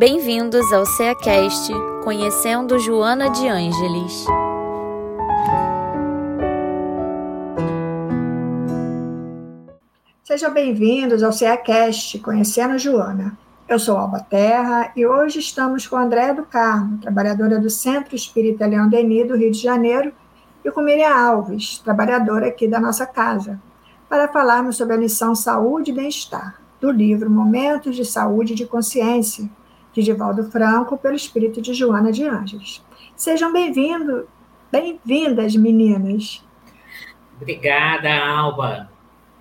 Bem-vindos ao CEACast Conhecendo Joana de Ângeles. Sejam bem-vindos ao CEACast Conhecendo Joana. Eu sou Alba Terra e hoje estamos com Andréa do Carmo, trabalhadora do Centro Espírita Leão Denis do Rio de Janeiro, e com Miriam Alves, trabalhadora aqui da nossa casa, para falarmos sobre a lição Saúde e Bem-Estar, do livro Momentos de Saúde e de Consciência, de Divaldo Franco, pelo espírito de Joana de Ângeles. Sejam bem-vindos, bem-vindas, meninas. Obrigada, Alba.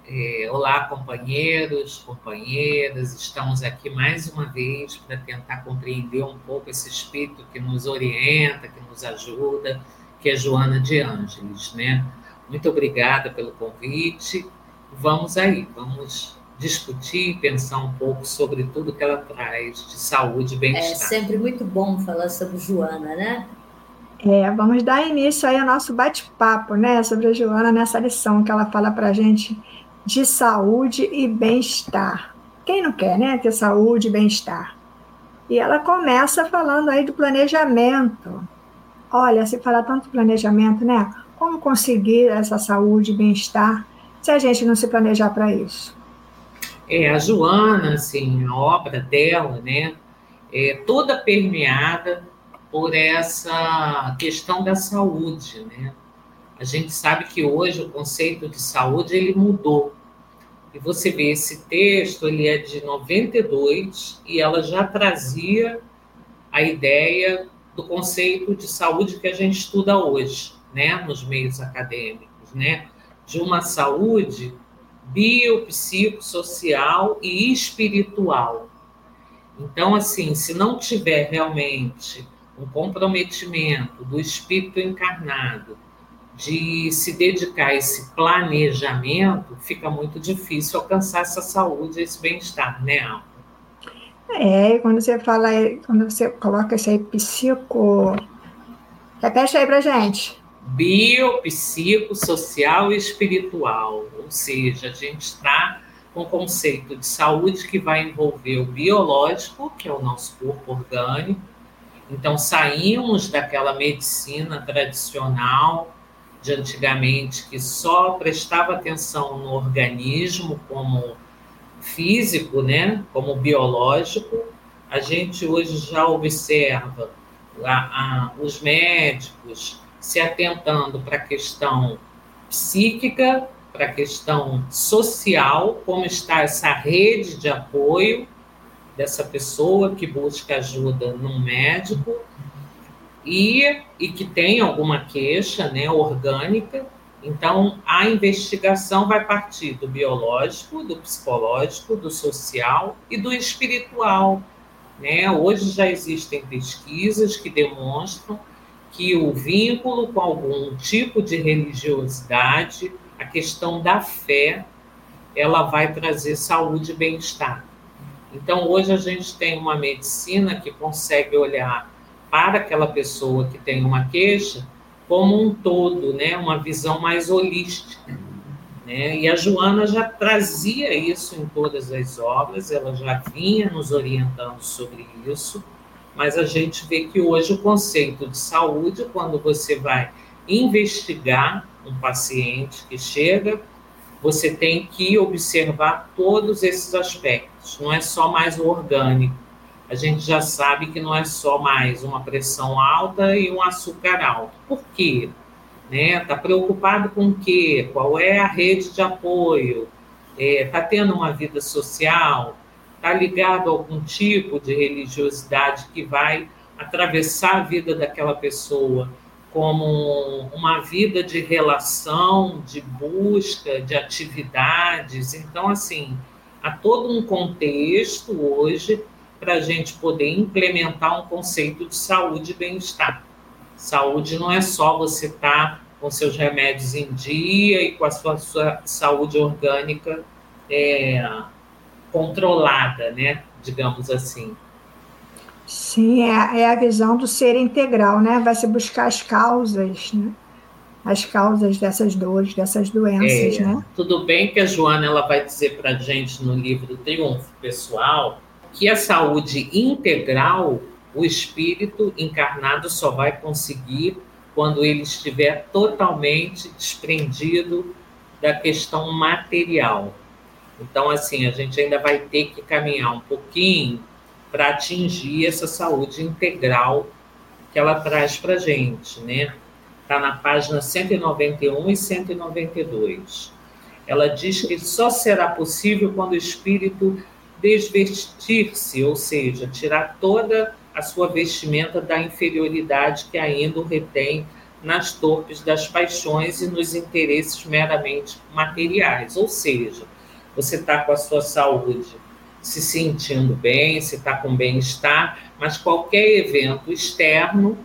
É, olá, companheiros, companheiras. Estamos aqui mais uma vez para tentar compreender um pouco esse espírito que nos orienta, que nos ajuda, que é Joana de Ângeles, né? Muito obrigada pelo convite. Vamos aí, vamos discutir e pensar um pouco sobre tudo que ela traz de saúde e é bem-estar. É sempre muito bom falar sobre Joana, né? É, vamos dar início aí ao nosso bate-papo, né, sobre a Joana nessa lição que ela fala para a gente de saúde e bem-estar. Quem não quer, né, ter saúde e bem-estar? E ela começa falando aí do planejamento. Olha, se fala tanto planejamento, né? Como conseguir essa saúde e bem-estar se a gente não se planejar para isso? É, a Joana, assim, a obra dela, né, é toda permeada por essa questão da saúde, né? A gente sabe que hoje o conceito de saúde ele mudou. E você vê esse texto, ele é de 92 e ela já trazia a ideia do conceito de saúde que a gente estuda hoje, né, nos meios acadêmicos, né, de uma saúde biopsicossocial e espiritual. Então, assim, se não tiver realmente um comprometimento do espírito encarnado de se dedicar a esse planejamento, fica muito difícil alcançar essa saúde, esse bem-estar, né? É, quando você fala, quando você coloca isso aí, psico. Repete aí pra gente bio, psico, social e espiritual. Ou seja, a gente está com o conceito de saúde que vai envolver o biológico, que é o nosso corpo orgânico. Então, saímos daquela medicina tradicional de antigamente que só prestava atenção no organismo como físico, né, como biológico. A gente hoje já observa a, a, os médicos, se atentando para a questão psíquica, para a questão social, como está essa rede de apoio dessa pessoa que busca ajuda num médico e, e que tem alguma queixa né, orgânica. Então, a investigação vai partir do biológico, do psicológico, do social e do espiritual. Né? Hoje já existem pesquisas que demonstram que o vínculo com algum tipo de religiosidade, a questão da fé, ela vai trazer saúde e bem-estar. Então, hoje a gente tem uma medicina que consegue olhar para aquela pessoa que tem uma queixa como um todo, né? uma visão mais holística. Né? E a Joana já trazia isso em todas as obras, ela já vinha nos orientando sobre isso mas a gente vê que hoje o conceito de saúde, quando você vai investigar um paciente que chega, você tem que observar todos esses aspectos, não é só mais o orgânico. A gente já sabe que não é só mais uma pressão alta e um açúcar alto. Por quê? Né? Tá preocupado com o quê? Qual é a rede de apoio? É, tendo uma vida social? Está ligado a algum tipo de religiosidade que vai atravessar a vida daquela pessoa como uma vida de relação, de busca, de atividades. Então, assim, há todo um contexto hoje para a gente poder implementar um conceito de saúde e bem-estar. Saúde não é só você estar tá com seus remédios em dia e com a sua, sua saúde orgânica é, controlada, né? Digamos assim. Sim, é, é a visão do ser integral, né? Vai se buscar as causas, né? As causas dessas dores, dessas doenças, é, né? Tudo bem que a Joana ela vai dizer para gente no livro Triunfo Pessoal que a saúde integral o espírito encarnado só vai conseguir quando ele estiver totalmente desprendido da questão material. Então, assim, a gente ainda vai ter que caminhar um pouquinho para atingir essa saúde integral que ela traz para a gente, né? Está na página 191 e 192. Ela diz que só será possível quando o espírito desvestir-se, ou seja, tirar toda a sua vestimenta da inferioridade que ainda o retém nas torpes das paixões e nos interesses meramente materiais. Ou seja, você está com a sua saúde se sentindo bem, se está com bem-estar, mas qualquer evento externo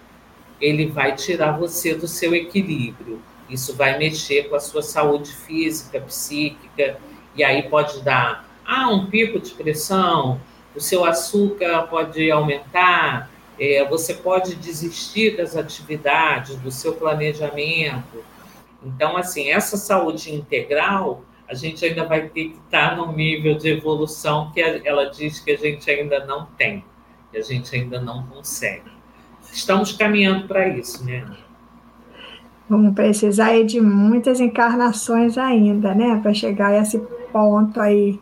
ele vai tirar você do seu equilíbrio. Isso vai mexer com a sua saúde física, psíquica, e aí pode dar ah, um pico de pressão, o seu açúcar pode aumentar, é, você pode desistir das atividades, do seu planejamento. Então, assim, essa saúde integral, a gente ainda vai ter que estar no nível de evolução que ela diz que a gente ainda não tem, que a gente ainda não consegue. Estamos caminhando para isso, né? Vamos precisar de muitas encarnações ainda, né, para chegar a esse ponto aí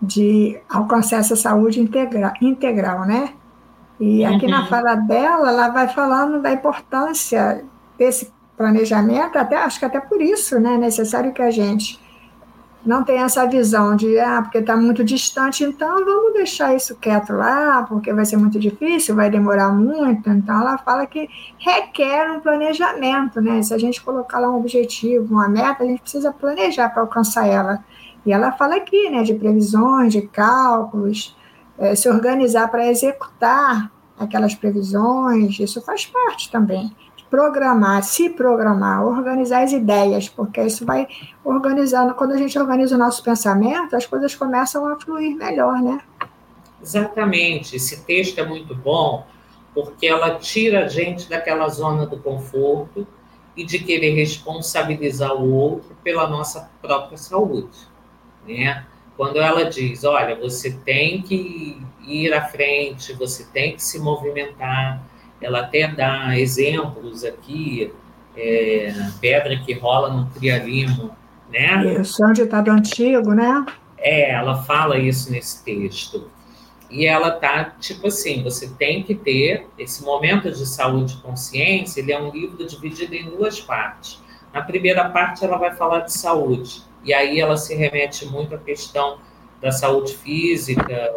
de alcançar essa saúde integra, integral, né? E aqui uhum. na fala dela, ela vai falando da importância desse planejamento, até acho que até por isso, né, é necessário que a gente não tenha essa visão de, ah, porque está muito distante, então vamos deixar isso quieto lá, porque vai ser muito difícil, vai demorar muito. Então, ela fala que requer um planejamento, né? Se a gente colocar lá um objetivo, uma meta, a gente precisa planejar para alcançar ela. E ela fala aqui, né, de previsões, de cálculos, é, se organizar para executar aquelas previsões, isso faz parte também. Programar, se programar, organizar as ideias, porque isso vai organizando. Quando a gente organiza o nosso pensamento, as coisas começam a fluir melhor, né? Exatamente. Esse texto é muito bom, porque ela tira a gente daquela zona do conforto e de querer responsabilizar o outro pela nossa própria saúde né? Quando ela diz, olha, você tem que ir à frente, você tem que se movimentar, ela até dá exemplos aqui, é, pedra que rola no trialimo, né? Isso é um ditado antigo, né? É, ela fala isso nesse texto. E ela tá tipo assim, você tem que ter esse momento de saúde e consciência, ele é um livro dividido em duas partes. Na primeira parte ela vai falar de saúde, e aí ela se remete muito à questão da saúde física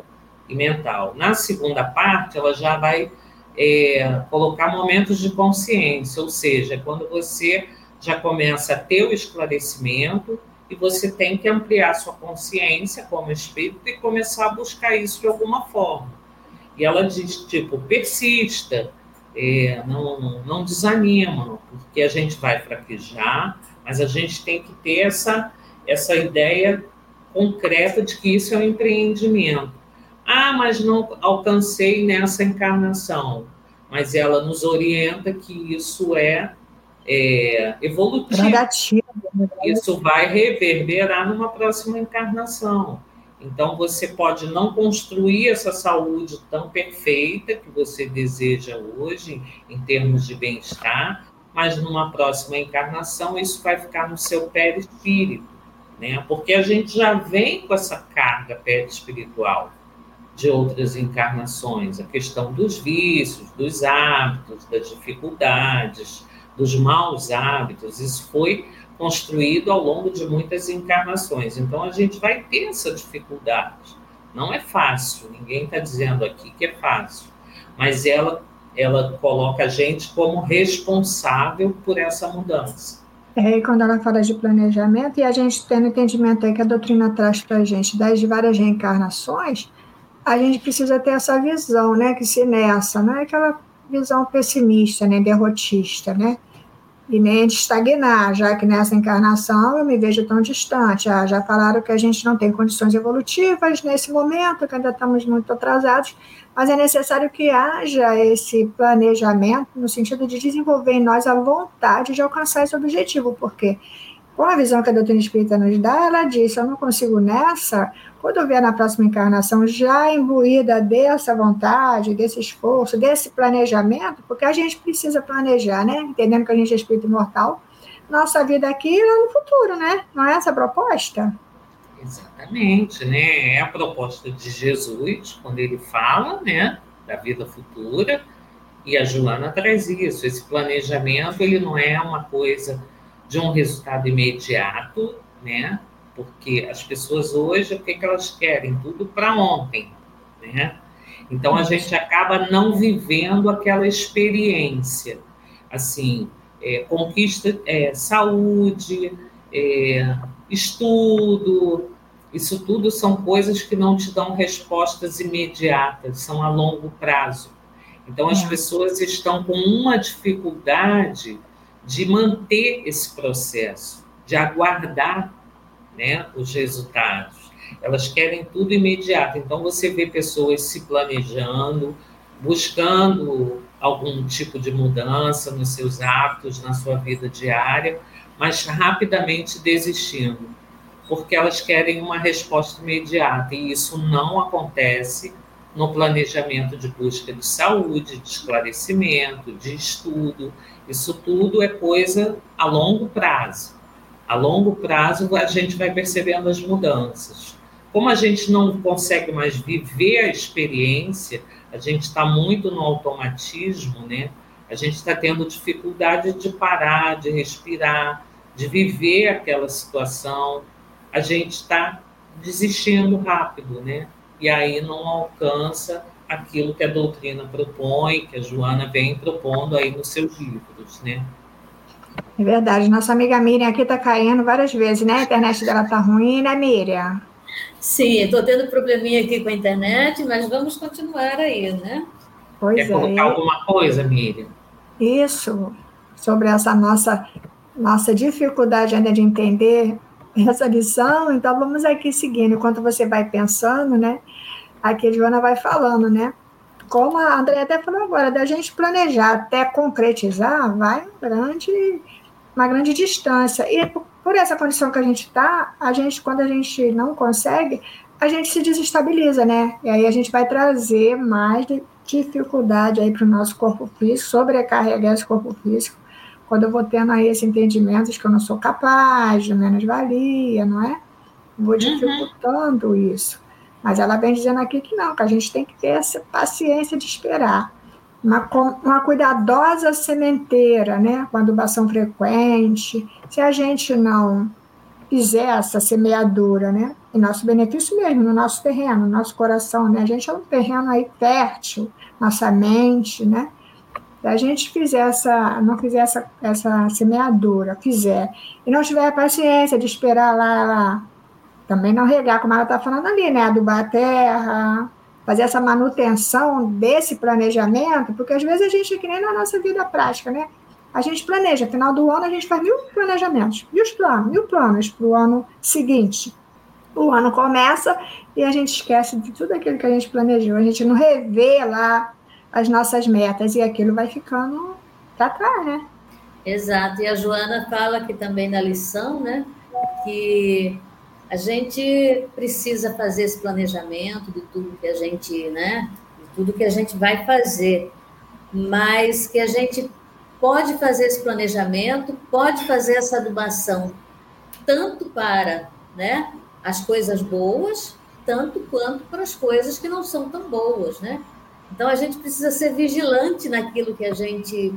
e mental. Na segunda parte, ela já vai é, colocar momentos de consciência, ou seja, quando você já começa a ter o esclarecimento e você tem que ampliar sua consciência como espírito e começar a buscar isso de alguma forma. E ela diz, tipo, persista, é, não, não desanima, porque a gente vai fraquejar, mas a gente tem que ter essa essa ideia concreta de que isso é um empreendimento. Ah, mas não alcancei nessa encarnação. Mas ela nos orienta que isso é, é evolutivo. Né? Isso vai reverberar numa próxima encarnação. Então, você pode não construir essa saúde tão perfeita que você deseja hoje, em termos de bem-estar, mas numa próxima encarnação, isso vai ficar no seu perispírito né? Porque a gente já vem com essa carga espiritual de outras encarnações, a questão dos vícios, dos hábitos, das dificuldades, dos maus hábitos, isso foi construído ao longo de muitas encarnações. Então a gente vai ter essa dificuldade. Não é fácil, ninguém está dizendo aqui que é fácil, mas ela, ela coloca a gente como responsável por essa mudança. É, quando ela fala de planejamento, e a gente tendo entendimento aí que a doutrina traz para a gente das várias reencarnações, a gente precisa ter essa visão, né? Que se nessa, não é aquela visão pessimista, né, derrotista, né? E nem de estagnar, já que nessa encarnação eu me vejo tão distante. Ah, já falaram que a gente não tem condições evolutivas nesse momento, que ainda estamos muito atrasados, mas é necessário que haja esse planejamento no sentido de desenvolver em nós a vontade de alcançar esse objetivo, porque com a visão que a doutrina espírita nos dá, ela disse: Eu não consigo nessa, quando eu vier na próxima encarnação, já imbuída dessa vontade, desse esforço, desse planejamento, porque a gente precisa planejar, né? Entendendo que a gente é espírito imortal, nossa vida aqui lá no futuro, né? Não é essa a proposta? Exatamente, né? É a proposta de Jesus, quando ele fala, né, da vida futura, e a Joana traz isso. Esse planejamento, ele não é uma coisa de um resultado imediato, né? Porque as pessoas hoje, o que, que elas querem? Tudo para ontem, né? Então a gente acaba não vivendo aquela experiência, assim, é, conquista, é, saúde, é, estudo, isso tudo são coisas que não te dão respostas imediatas, são a longo prazo. Então as é. pessoas estão com uma dificuldade de manter esse processo, de aguardar né, os resultados. Elas querem tudo imediato. Então, você vê pessoas se planejando, buscando algum tipo de mudança nos seus hábitos, na sua vida diária, mas rapidamente desistindo, porque elas querem uma resposta imediata. E isso não acontece no planejamento de busca de saúde, de esclarecimento, de estudo. Isso tudo é coisa a longo prazo. A longo prazo a gente vai percebendo as mudanças. Como a gente não consegue mais viver a experiência, a gente está muito no automatismo, né? A gente está tendo dificuldade de parar, de respirar, de viver aquela situação. A gente está desistindo rápido, né? E aí não alcança aquilo que a doutrina propõe, que a Joana vem propondo aí nos seus livros, né? É verdade. Nossa amiga Miriam aqui está caindo várias vezes, né? A internet dela está ruim, né, Miriam? Sim, estou tendo probleminha aqui com a internet, mas vamos continuar aí, né? Pois Quer é. colocar alguma coisa, Miriam? Isso, sobre essa nossa, nossa dificuldade ainda de entender essa lição, então vamos aqui seguindo, enquanto você vai pensando, né? Aqui a Joana vai falando, né? Como a André até falou agora, da gente planejar até concretizar, vai um grande, uma grande distância. E por essa condição que a gente está, a gente, quando a gente não consegue, a gente se desestabiliza, né? E aí a gente vai trazer mais dificuldade aí para o nosso corpo físico, sobrecarregar esse corpo físico quando eu vou tendo aí esse entendimento de que eu não sou capaz, de menos-valia, não é? Vou uhum. dificultando uhum. isso. Mas ela vem dizendo aqui que não, que a gente tem que ter essa paciência de esperar. Uma, uma cuidadosa sementeira, né? Com adubação frequente. Se a gente não fizer essa semeadura, né? Em nosso benefício mesmo, no nosso terreno, no nosso coração, né? A gente é um terreno aí fértil, nossa mente, né? Se a gente fizer essa, não fizer essa, essa semeadura, fizer, e não tiver a paciência de esperar lá, também não regar, como ela está falando ali, né? Adubar a terra, fazer essa manutenção desse planejamento, porque às vezes a gente, que nem na nossa vida prática, né? A gente planeja, final do ano a gente faz mil planejamentos, mil planos, mil planos para o ano seguinte. O ano começa e a gente esquece de tudo aquilo que a gente planejou, a gente não revê lá as nossas metas e aquilo vai ficando para trás, né? Exato. E a Joana fala aqui também na lição, né, que a gente precisa fazer esse planejamento de tudo que a gente, né, de tudo que a gente vai fazer, mas que a gente pode fazer esse planejamento, pode fazer essa adubação tanto para, né, as coisas boas, tanto quanto para as coisas que não são tão boas, né? Então, a gente precisa ser vigilante naquilo que a gente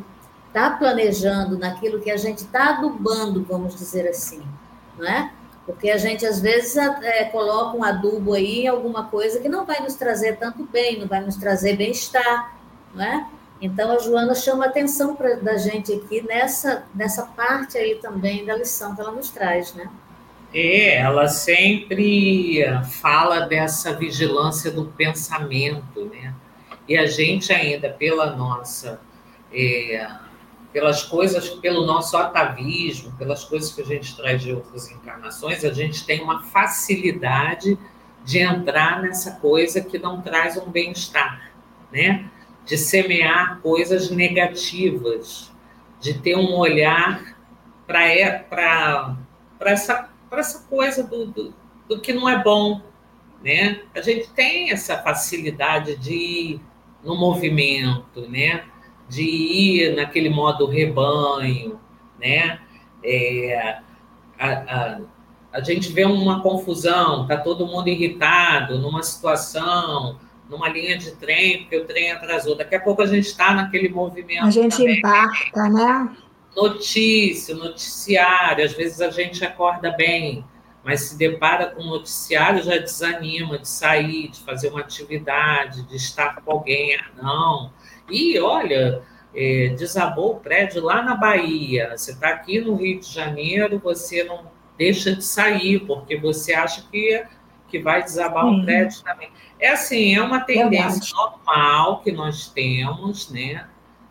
está planejando, naquilo que a gente está adubando, vamos dizer assim, não é? Porque a gente, às vezes, é, coloca um adubo aí em alguma coisa que não vai nos trazer tanto bem, não vai nos trazer bem-estar, não é? Então, a Joana chama atenção pra, da gente aqui nessa, nessa parte aí também da lição que ela nos traz, né? É, ela sempre fala dessa vigilância do pensamento, né? E a gente ainda, pela nossa, é, pelas coisas, pelo nosso atavismo, pelas coisas que a gente traz de outras encarnações, a gente tem uma facilidade de entrar nessa coisa que não traz um bem-estar, né? De semear coisas negativas, de ter um olhar para para essa, essa coisa do, do, do, que não é bom. Né? A gente tem essa facilidade de no movimento, né? de ir naquele modo rebanho. Né? É, a, a, a gente vê uma confusão, está todo mundo irritado numa situação, numa linha de trem, porque o trem atrasou. Daqui a pouco a gente está naquele movimento. A gente também. embarca, né? Notícia, noticiário, às vezes a gente acorda bem, mas se depara com o noticiário, já desanima de sair, de fazer uma atividade, de estar com alguém. Ah, não. E olha, é, desabou o prédio lá na Bahia. Você está aqui no Rio de Janeiro, você não deixa de sair, porque você acha que, que vai desabar o prédio também. É assim, é uma tendência Verdade. normal que nós temos, né?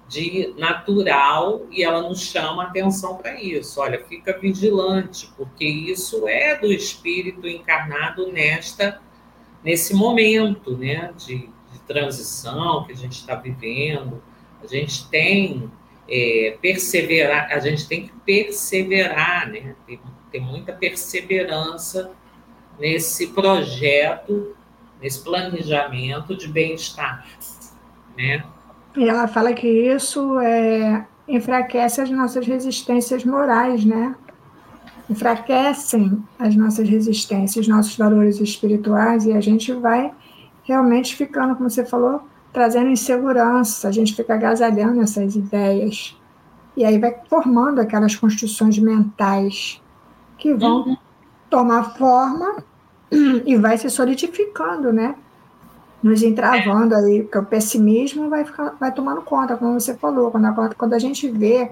De natural, e ela nos chama atenção para isso. Olha, fica vigilante, porque isso é do espírito encarnado nesta nesse momento, né? De, de transição que a gente está vivendo. A gente tem é, perseverar, a gente tem que perseverar, né? Tem, tem muita perseverança nesse projeto nesse planejamento de bem-estar, né? E ela fala que isso é, enfraquece as nossas resistências morais, né? Enfraquecem as nossas resistências, nossos valores espirituais, e a gente vai realmente ficando, como você falou, trazendo insegurança, a gente fica agasalhando essas ideias. E aí vai formando aquelas construções mentais que vão uhum. tomar forma e vai se solidificando, né? Nos entravando aí, porque o pessimismo vai, ficar, vai tomando conta, como você falou, quando a, quando a gente vê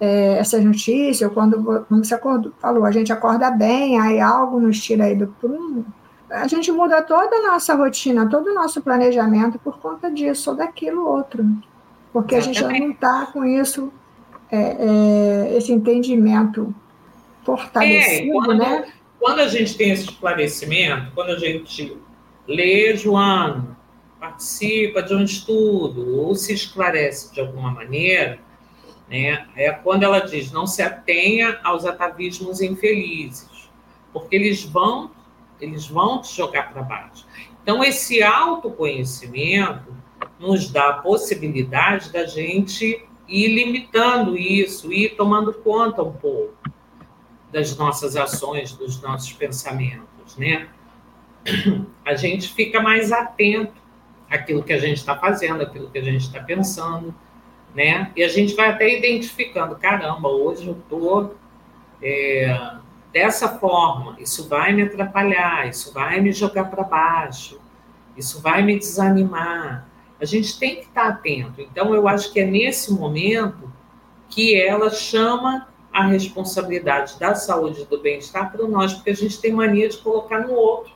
é, essas notícias, ou quando, como você acordou, falou, a gente acorda bem, aí algo nos tira aí do prumo, a gente muda toda a nossa rotina, todo o nosso planejamento por conta disso ou daquilo outro. Porque a gente já não está com isso, é, é, esse entendimento fortalecido, é, quando, né? Quando a gente tem esse esclarecimento, quando a gente lê Joana, participa de um estudo ou se esclarece de alguma maneira, né, é quando ela diz não se atenha aos atavismos infelizes, porque eles vão eles vão te jogar para baixo. Então esse autoconhecimento nos dá a possibilidade da gente ir limitando isso, ir tomando conta um pouco das nossas ações, dos nossos pensamentos, né? A gente fica mais atento àquilo que a gente está fazendo, àquilo que a gente está pensando, né? E a gente vai até identificando, caramba, hoje eu estou é, dessa forma, isso vai me atrapalhar, isso vai me jogar para baixo, isso vai me desanimar. A gente tem que estar tá atento. Então, eu acho que é nesse momento que ela chama a responsabilidade da saúde e do bem-estar para nós, porque a gente tem mania de colocar no outro.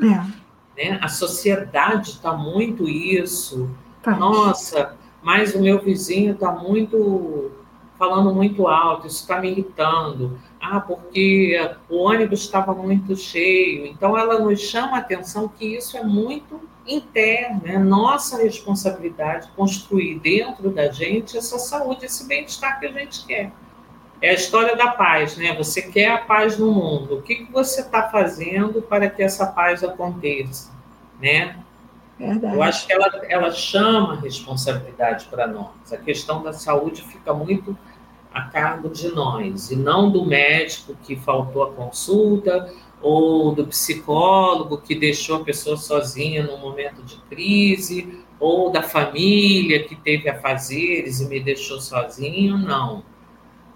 É. Né? A sociedade está muito isso. Tá. Nossa, mas o meu vizinho está muito falando muito alto, isso está me irritando. Ah, porque o ônibus estava muito cheio. Então, ela nos chama a atenção que isso é muito interno, é nossa responsabilidade construir dentro da gente essa saúde, esse bem-estar que a gente quer. É a história da paz, né? Você quer a paz no mundo. O que, que você está fazendo para que essa paz aconteça, né? Verdade. Eu acho que ela, ela chama a responsabilidade para nós. A questão da saúde fica muito a cargo de nós, e não do médico que faltou a consulta, ou do psicólogo que deixou a pessoa sozinha num momento de crise, ou da família que teve afazeres e me deixou sozinho, não.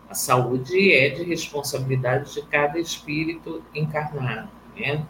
A saúde é de responsabilidade de cada espírito encarnado, né?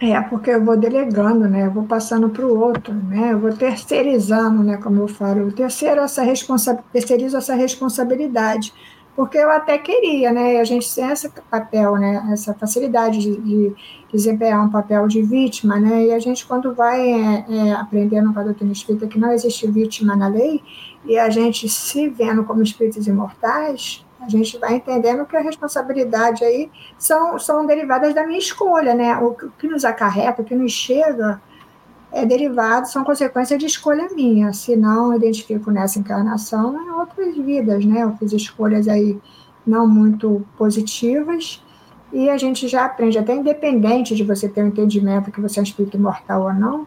É, porque eu vou delegando, né? Eu vou passando para o outro, né? Eu vou terceirizando, né? Como eu falo, eu terceiro essa responsa terceirizo essa responsabilidade, porque eu até queria, né? A gente tem esse papel, né? Essa facilidade de, de desempenhar um papel de vítima, né? E a gente quando vai é, é, aprendendo com a doutrina espírita que não existe vítima na lei e a gente se vendo como espíritos imortais, a gente vai entendendo que a responsabilidade aí são, são derivadas da minha escolha, né? O que nos acarreta, o que nos chega é derivado, são consequências de escolha minha. Se não identifico nessa encarnação, em outras vidas, né? Eu fiz escolhas aí não muito positivas e a gente já aprende, até independente de você ter o um entendimento que você é um espírito imortal ou não,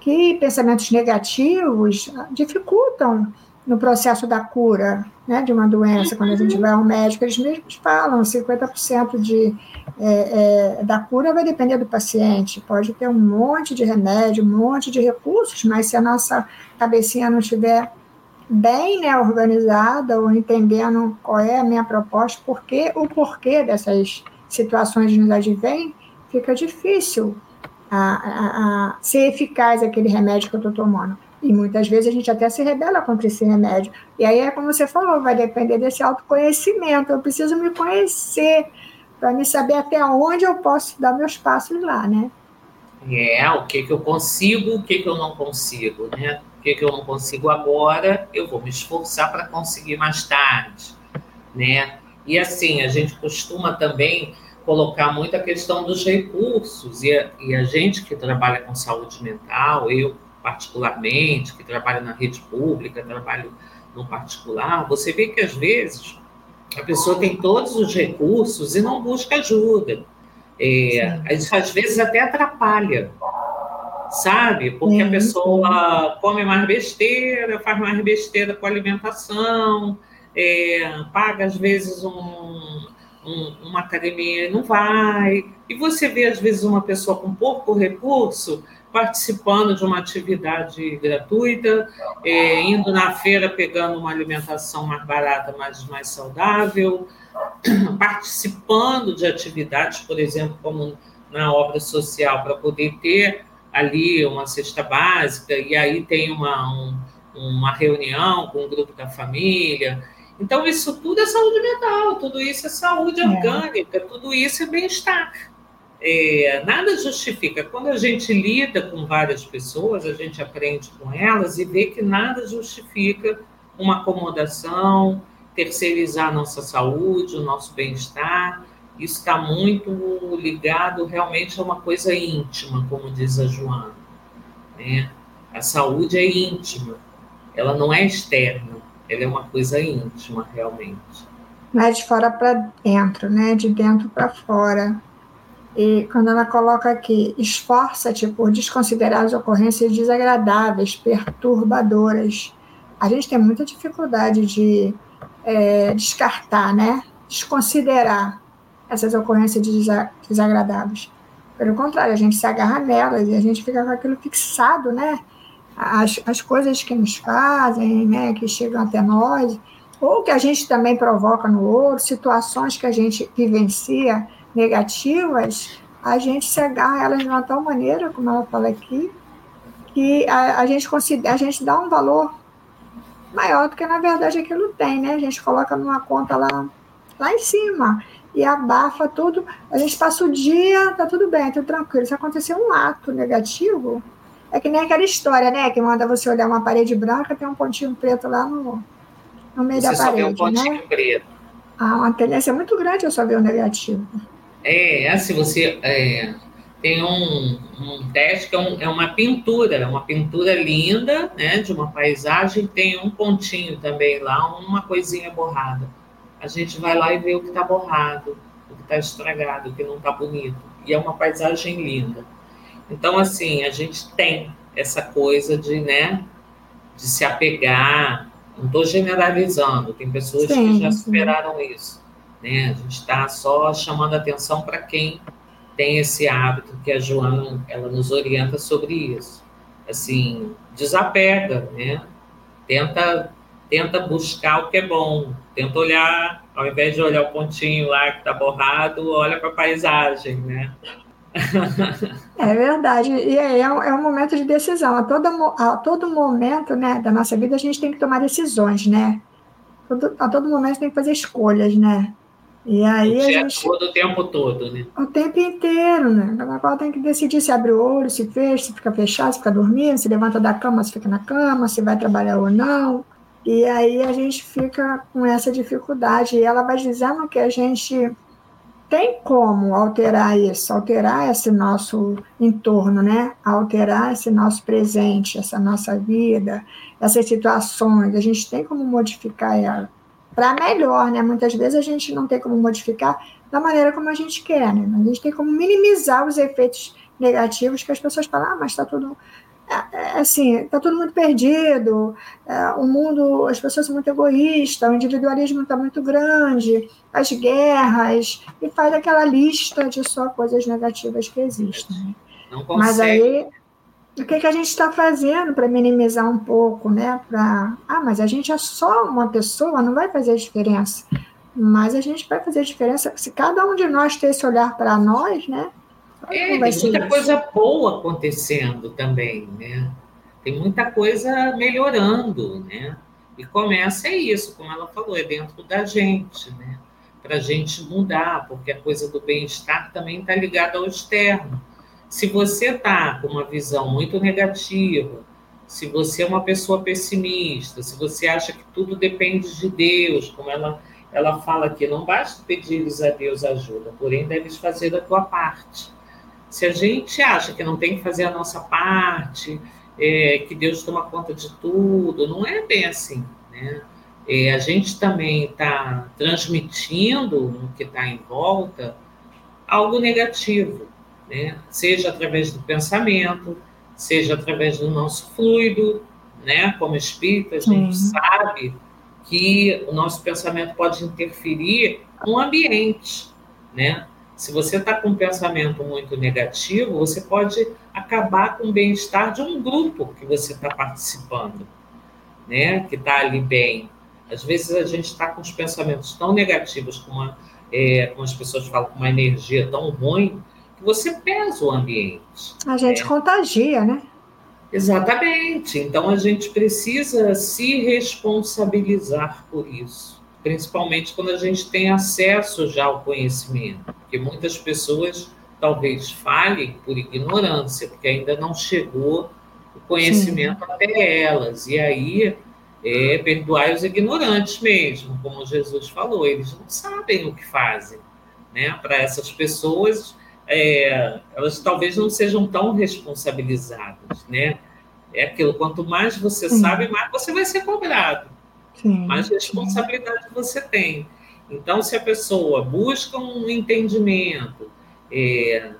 que pensamentos negativos dificultam no processo da cura né, de uma doença. Quando a gente vai ao médico, eles mesmos falam 50% de, é, é, da cura vai depender do paciente. Pode ter um monte de remédio, um monte de recursos, mas se a nossa cabecinha não estiver bem né, organizada ou entendendo qual é a minha proposta, porque o porquê dessas situações nos advém, fica difícil a, a, a ser eficaz aquele remédio que eu estou tomando. E muitas vezes a gente até se rebela contra esse remédio. E aí é como você falou, vai depender desse autoconhecimento. Eu preciso me conhecer para me saber até onde eu posso dar meus passos lá, né? É, o que, que eu consigo, o que, que eu não consigo, né? O que, que eu não consigo agora, eu vou me esforçar para conseguir mais tarde, né? E assim, a gente costuma também colocar muito a questão dos recursos, e a, e a gente que trabalha com saúde mental, eu particularmente, que trabalha na rede pública, trabalho no particular, você vê que às vezes a pessoa tem todos os recursos e não busca ajuda. É, isso às vezes até atrapalha, sabe? Porque a pessoa come mais besteira, faz mais besteira com a alimentação, é, paga às vezes um, um, uma academia e não vai. E você vê às vezes uma pessoa com pouco recurso participando de uma atividade gratuita, é, indo na feira pegando uma alimentação mais barata, mas mais saudável, participando de atividades, por exemplo, como na obra social, para poder ter ali uma cesta básica, e aí tem uma, um, uma reunião com o grupo da família. Então, isso tudo é saúde mental, tudo isso é saúde é. orgânica, tudo isso é bem-estar. É, nada justifica. Quando a gente lida com várias pessoas, a gente aprende com elas e vê que nada justifica uma acomodação, terceirizar a nossa saúde, o nosso bem-estar. Isso está muito ligado realmente a uma coisa íntima, como diz a Joana. Né? A saúde é íntima, ela não é externa, ela é uma coisa íntima, realmente. É de fora para dentro, né? De dentro para fora. E quando ela coloca aqui, esforça-te por desconsiderar as ocorrências desagradáveis, perturbadoras. A gente tem muita dificuldade de é, descartar, né? Desconsiderar essas ocorrências desagradáveis. Pelo contrário, a gente se agarra nelas e a gente fica com aquilo fixado, né? As, as coisas que nos fazem, né? Que chegam até nós, ou que a gente também provoca no outro, situações que a gente vivencia negativas, a gente se agarra a elas de uma tal maneira, como ela fala aqui, que a, a, gente considera, a gente dá um valor maior do que na verdade aquilo tem, né? A gente coloca numa conta lá, lá em cima e abafa tudo. A gente passa o dia, tá tudo bem, tudo tranquilo. Se acontecer um ato negativo, é que nem aquela história, né? Que manda você olhar uma parede branca, tem um pontinho preto lá no, no meio você da parede. Só vê um pontinho né? preto. Ah, uma tendência muito grande eu só ver o negativo. É, assim, você é, tem um, um teste que é, um, é, uma pintura, uma pintura linda, né, de uma paisagem, tem um pontinho também lá, uma coisinha borrada. A gente vai lá e vê o que está borrado, o que está estragado, o que não está bonito. E é uma paisagem linda. Então, assim, a gente tem essa coisa de, né, de se apegar. Não estou generalizando, tem pessoas sim, que já superaram sim. isso né? A gente está só chamando atenção para quem tem esse hábito que a Joana ela nos orienta sobre isso. Assim, desapega, né? Tenta tenta buscar o que é bom, tenta olhar, ao invés de olhar o pontinho lá que está borrado, olha para a paisagem, né? É verdade, e é, é, um, é um momento de decisão. A todo, a todo momento né, da nossa vida a gente tem que tomar decisões, né? a todo momento tem que fazer escolhas, né? E aí a gente. Todo, o tempo todo, né? O tempo inteiro, né? Agora tem que decidir se abre o olho, se fecha, se fica fechado, se fica dormindo, se levanta da cama, se fica na cama, se vai trabalhar ou não. E aí a gente fica com essa dificuldade. E ela vai dizendo que a gente tem como alterar isso, alterar esse nosso entorno, né? Alterar esse nosso presente, essa nossa vida, essas situações. A gente tem como modificar ela. Para melhor, né? Muitas vezes a gente não tem como modificar da maneira como a gente quer, né? Mas a gente tem como minimizar os efeitos negativos que as pessoas falam, ah, mas está tudo é, é, assim, está tudo muito perdido, é, o mundo, as pessoas são muito egoístas, o individualismo está muito grande, as guerras, e faz aquela lista de só coisas negativas que existem. Né? Mas aí, o que, que a gente está fazendo para minimizar um pouco, né? Pra, ah, mas a gente é só uma pessoa, não vai fazer diferença. Mas a gente vai fazer diferença se cada um de nós ter esse olhar para nós, né? É, tem muita coisa boa acontecendo também, né? Tem muita coisa melhorando, né? E começa é isso, como ela falou, é dentro da gente, né? Para a gente mudar, porque a coisa do bem-estar também está ligada ao externo. Se você está com uma visão muito negativa, se você é uma pessoa pessimista, se você acha que tudo depende de Deus, como ela, ela fala aqui, não basta pedir-lhes a Deus ajuda, porém deves fazer a tua parte. Se a gente acha que não tem que fazer a nossa parte, é, que Deus toma conta de tudo, não é bem assim, né? É, a gente também está transmitindo no que está em volta algo negativo, né? Seja através do pensamento, seja através do nosso fluido, né? Como espírita, a gente Sim. sabe que o nosso pensamento pode interferir no ambiente, né? Se você está com um pensamento muito negativo, você pode acabar com o bem-estar de um grupo que você está participando, né? Que está ali bem. Às vezes a gente está com os pensamentos tão negativos, com uma, é, como as pessoas falam, com uma energia tão ruim, você pesa o ambiente. A gente né? contagia, né? Exatamente. Então a gente precisa se responsabilizar por isso principalmente quando a gente tem acesso já ao conhecimento, porque muitas pessoas talvez falhem por ignorância, porque ainda não chegou o conhecimento Sim. até elas, e aí é perdoar os ignorantes mesmo, como Jesus falou, eles não sabem o que fazem, né? Para essas pessoas, é, elas talvez não sejam tão responsabilizadas, né? É aquilo, quanto mais você Sim. sabe, mais você vai ser cobrado. Sim, mais responsabilidade você tem. Então, se a pessoa busca um entendimento, é,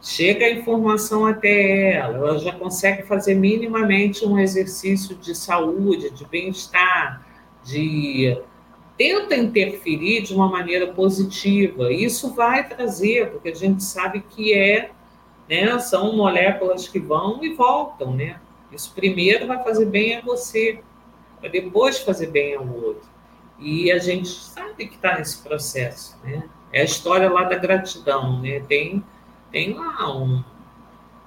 chega a informação até ela, ela já consegue fazer minimamente um exercício de saúde, de bem-estar, de tenta interferir de uma maneira positiva. Isso vai trazer, porque a gente sabe que é, né, são moléculas que vão e voltam, né? Isso primeiro vai fazer bem a você para depois fazer bem ao outro. E a gente sabe que está nesse processo, né? É a história lá da gratidão, né? Tem, tem lá um,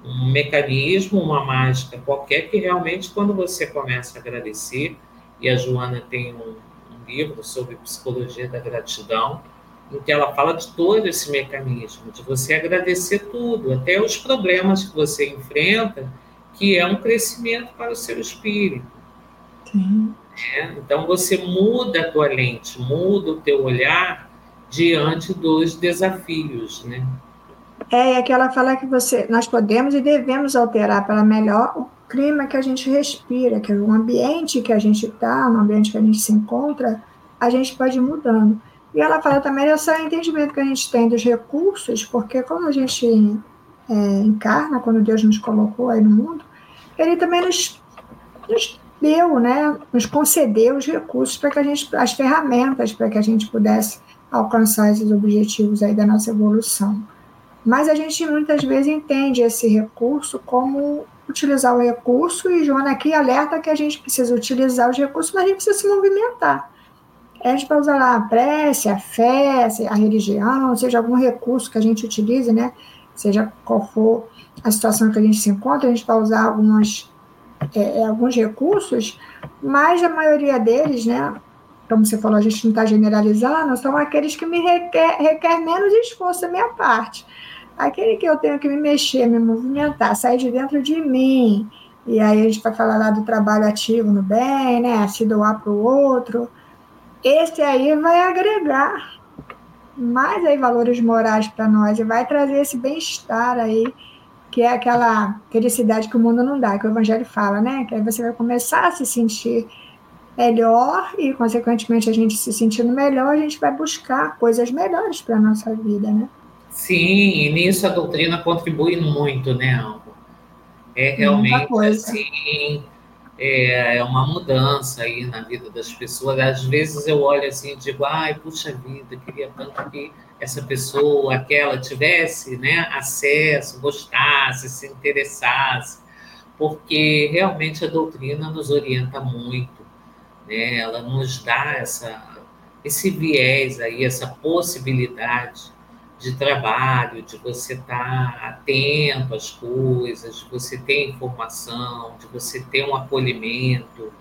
um mecanismo, uma mágica qualquer que realmente, quando você começa a agradecer, e a Joana tem um, um livro sobre psicologia da gratidão, em que ela fala de todo esse mecanismo, de você agradecer tudo, até os problemas que você enfrenta, que é um crescimento para o seu espírito. É, então você muda a tua lente, muda o teu olhar diante dos desafios, né? É, é que ela fala que você, nós podemos e devemos alterar para melhor clima que a gente respira, que é o ambiente que a gente está, no ambiente que a gente se encontra, a gente pode ir mudando. E ela fala também desse entendimento que a gente tem dos recursos, porque como a gente é, encarna, quando Deus nos colocou aí no mundo, ele também nos, nos deu, né, nos concedeu os recursos para que a gente, as ferramentas para que a gente pudesse alcançar esses objetivos aí da nossa evolução. Mas a gente muitas vezes entende esse recurso como utilizar o recurso, e Joana aqui alerta que a gente precisa utilizar os recursos, mas a gente precisa se movimentar. A gente vai usar lá a prece, a fé, a religião, seja algum recurso que a gente utilize, né? Seja qual for a situação que a gente se encontra, a gente vai usar algumas é, é, alguns recursos, mas a maioria deles, né, como você falou, a gente não está generalizando, são aqueles que me requer, requer menos esforço da minha parte. Aquele que eu tenho que me mexer, me movimentar, sair de dentro de mim. E aí a gente vai falar lá do trabalho ativo no bem, né? Se doar para o outro. Esse aí vai agregar mais aí valores morais para nós e vai trazer esse bem-estar aí que é aquela felicidade que o mundo não dá, que o Evangelho fala, né? Que aí você vai começar a se sentir melhor e, consequentemente, a gente se sentindo melhor, a gente vai buscar coisas melhores para a nossa vida, né? Sim, e nisso a doutrina contribui muito, né, Alba? É realmente assim, é, é uma mudança aí na vida das pessoas. Às vezes eu olho assim e digo, ai, puxa vida, queria tanto que essa pessoa, aquela, tivesse né, acesso, gostasse, se interessasse, porque realmente a doutrina nos orienta muito, né? ela nos dá essa, esse viés aí, essa possibilidade de trabalho, de você estar atento às coisas, de você ter informação, de você ter um acolhimento,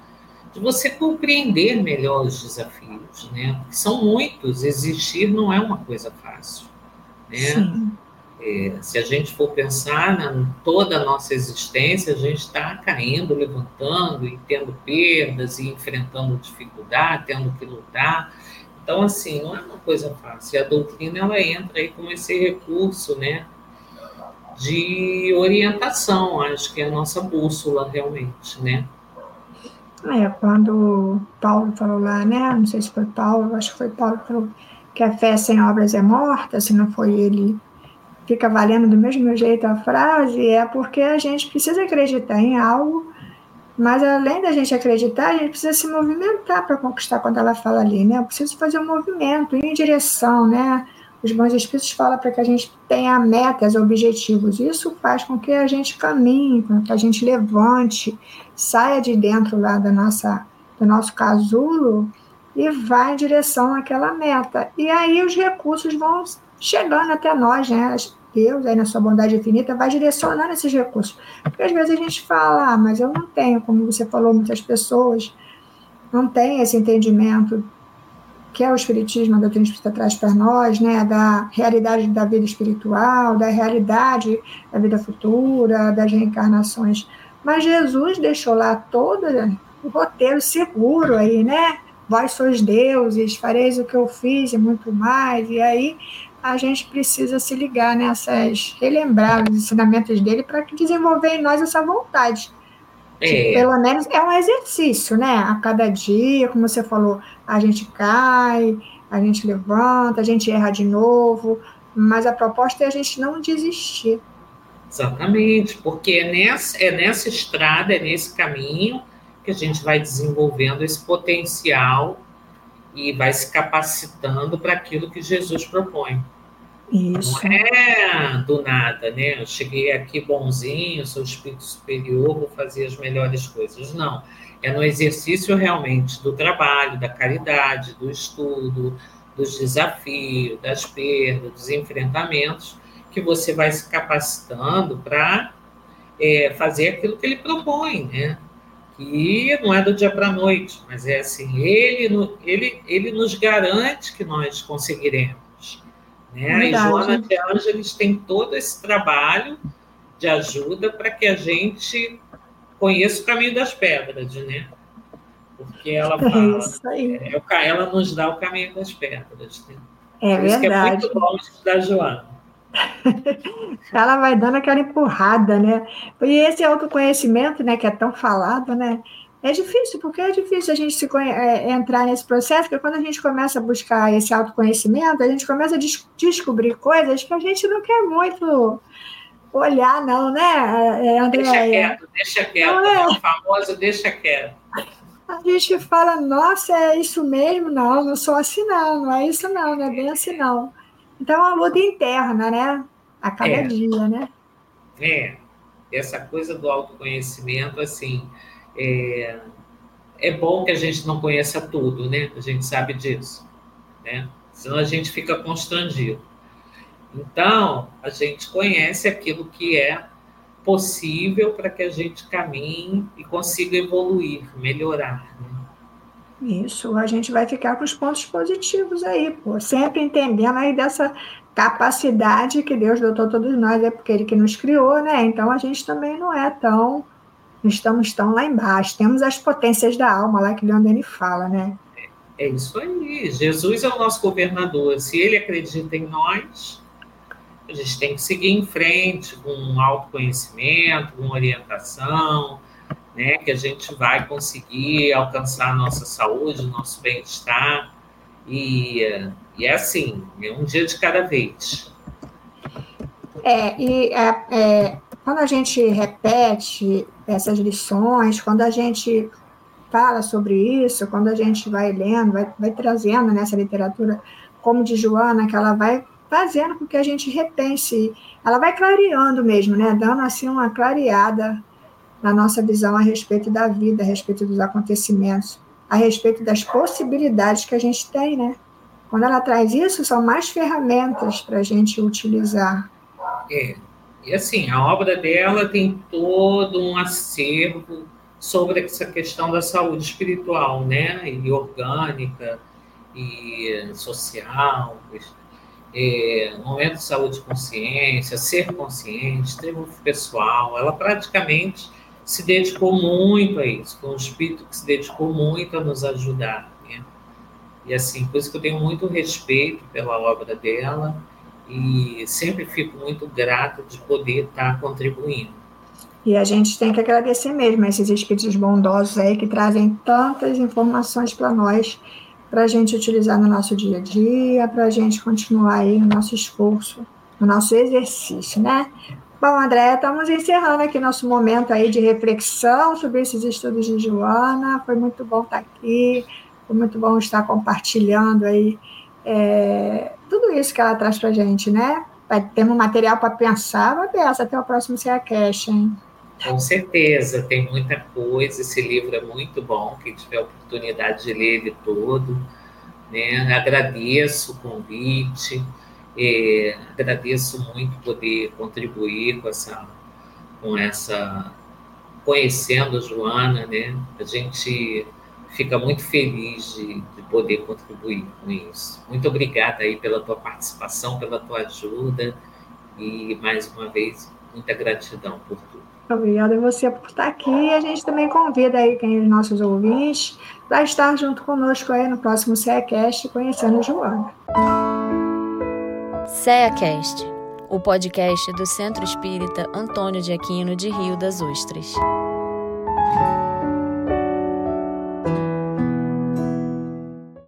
de você compreender melhor os desafios, né? são muitos, existir não é uma coisa fácil, né? É, se a gente for pensar na toda a nossa existência, a gente está caindo, levantando, e tendo perdas, e enfrentando dificuldade, tendo que lutar. Então, assim, não é uma coisa fácil. A doutrina, ela entra aí com esse recurso, né, de orientação, acho que é a nossa bússola, realmente, né. É, quando Paulo falou lá, né, não sei se foi Paulo, acho que foi Paulo que falou que a fé sem obras é morta, se não foi ele, fica valendo do mesmo jeito a frase, é porque a gente precisa acreditar em algo mas além da gente acreditar, a gente precisa se movimentar para conquistar quando ela fala ali, né? Eu preciso fazer um movimento, ir em direção, né? Os bons espíritos falam para que a gente tenha metas, objetivos. Isso faz com que a gente caminhe, com que a gente levante, saia de dentro lá da nossa, do nosso casulo e vá em direção àquela meta. E aí os recursos vão chegando até nós, né? Deus, aí na sua bondade infinita, vai direcionando esses recursos. Porque às vezes a gente fala, ah, mas eu não tenho, como você falou, muitas pessoas não têm esse entendimento que é o Espiritismo, a doutrina espírita traz para nós, né, da realidade da vida espiritual, da realidade da vida futura, das reencarnações. Mas Jesus deixou lá todo o roteiro seguro aí, né? Vós sois deuses, fareis o que eu fiz e muito mais. E aí a gente precisa se ligar nessas, relembrar os ensinamentos dele para desenvolver em nós essa vontade. É. Pelo menos é um exercício, né? A cada dia, como você falou, a gente cai, a gente levanta, a gente erra de novo, mas a proposta é a gente não desistir. Exatamente, porque é nessa, é nessa estrada, é nesse caminho que a gente vai desenvolvendo esse potencial e vai se capacitando para aquilo que Jesus propõe. Isso. Não é do nada, né? Eu cheguei aqui bonzinho, sou espírito superior, vou fazer as melhores coisas. Não. É no exercício realmente do trabalho, da caridade, do estudo, dos desafios, das perdas, dos enfrentamentos, que você vai se capacitando para é, fazer aquilo que ele propõe, né? Que não é do dia para a noite, mas é assim, ele, ele, ele nos garante que nós conseguiremos. Né? E Joana de Ângeles tem todo esse trabalho de ajuda para que a gente conheça o caminho das pedras, né? Porque ela é fala, é isso aí. É, ela nos dá o caminho das pedras. Né? É Por verdade. Isso que é muito bom estudar Joana. ela vai dando aquela empurrada, né? E esse autoconhecimento, né, que é tão falado, né? É difícil, porque é difícil a gente se é, entrar nesse processo, porque quando a gente começa a buscar esse autoconhecimento, a gente começa a des descobrir coisas que a gente não quer muito olhar, não, né, é, André? Deixa quieto, deixa quieto, não é? o famoso deixa quieto. A gente fala, nossa, é isso mesmo? Não, não sou assim, não, não é isso, não, não é bem assim, não. Então, é uma luta interna, né? A cada é. dia, né? É, essa coisa do autoconhecimento, assim, é, é bom que a gente não conheça tudo, né? A gente sabe disso, né? Senão a gente fica constrangido. Então, a gente conhece aquilo que é possível para que a gente caminhe e consiga evoluir, melhorar. Né? Isso, a gente vai ficar com os pontos positivos aí, pô, sempre entendendo aí dessa capacidade que Deus dotou a todos nós, é porque Ele que nos criou, né? Então a gente também não é tão, não estamos tão lá embaixo. Temos as potências da alma lá que Leon fala, né? É isso aí. Jesus é o nosso governador. Se Ele acredita em nós, a gente tem que seguir em frente com autoconhecimento, com orientação, né, que a gente vai conseguir alcançar a nossa saúde, o nosso bem-estar. E, e é assim, é um dia de cada vez. É, e é, é, quando a gente repete essas lições, quando a gente fala sobre isso, quando a gente vai lendo, vai, vai trazendo nessa literatura, como de Joana, que ela vai fazendo com que a gente repense, ela vai clareando mesmo, né, dando assim uma clareada na nossa visão a respeito da vida, a respeito dos acontecimentos, a respeito das possibilidades que a gente tem, né? Quando ela traz isso, são mais ferramentas para a gente utilizar. É. E assim, a obra dela tem todo um acervo sobre essa questão da saúde espiritual, né? E orgânica, e social, é, momento de saúde e consciência, ser consciente, triunfo pessoal. Ela praticamente se dedicou muito a isso, foi um espírito que se dedicou muito a nos ajudar. Né? E assim, por isso que eu tenho muito respeito pela obra dela e sempre fico muito grato de poder estar contribuindo. E a gente tem que agradecer mesmo esses espíritos bondosos aí que trazem tantas informações para nós, para a gente utilizar no nosso dia a dia, para a gente continuar aí no nosso esforço, no nosso exercício, né? Bom, André, estamos encerrando aqui nosso momento aí de reflexão sobre esses estudos de Joana. Foi muito bom estar aqui, foi muito bom estar compartilhando aí é, tudo isso que ela traz para a gente, né? Temos material para pensar, vai pensa até o próximo Cash, hein? Com certeza, tem muita coisa. Esse livro é muito bom. Quem tiver oportunidade de ler ele todo, né? Agradeço o convite. Agradeço muito poder contribuir com essa, com essa, conhecendo a Joana, né? A gente fica muito feliz de, de, poder contribuir com isso. Muito obrigada aí pela tua participação, pela tua ajuda e mais uma vez muita gratidão por tudo. Obrigada a você por estar aqui. A gente também convida aí quem os nossos ouvintes para estar junto conosco aí no próximo CEACast conhecendo a Joana. CEACast, o podcast do Centro Espírita Antônio de Aquino de Rio das Ostras.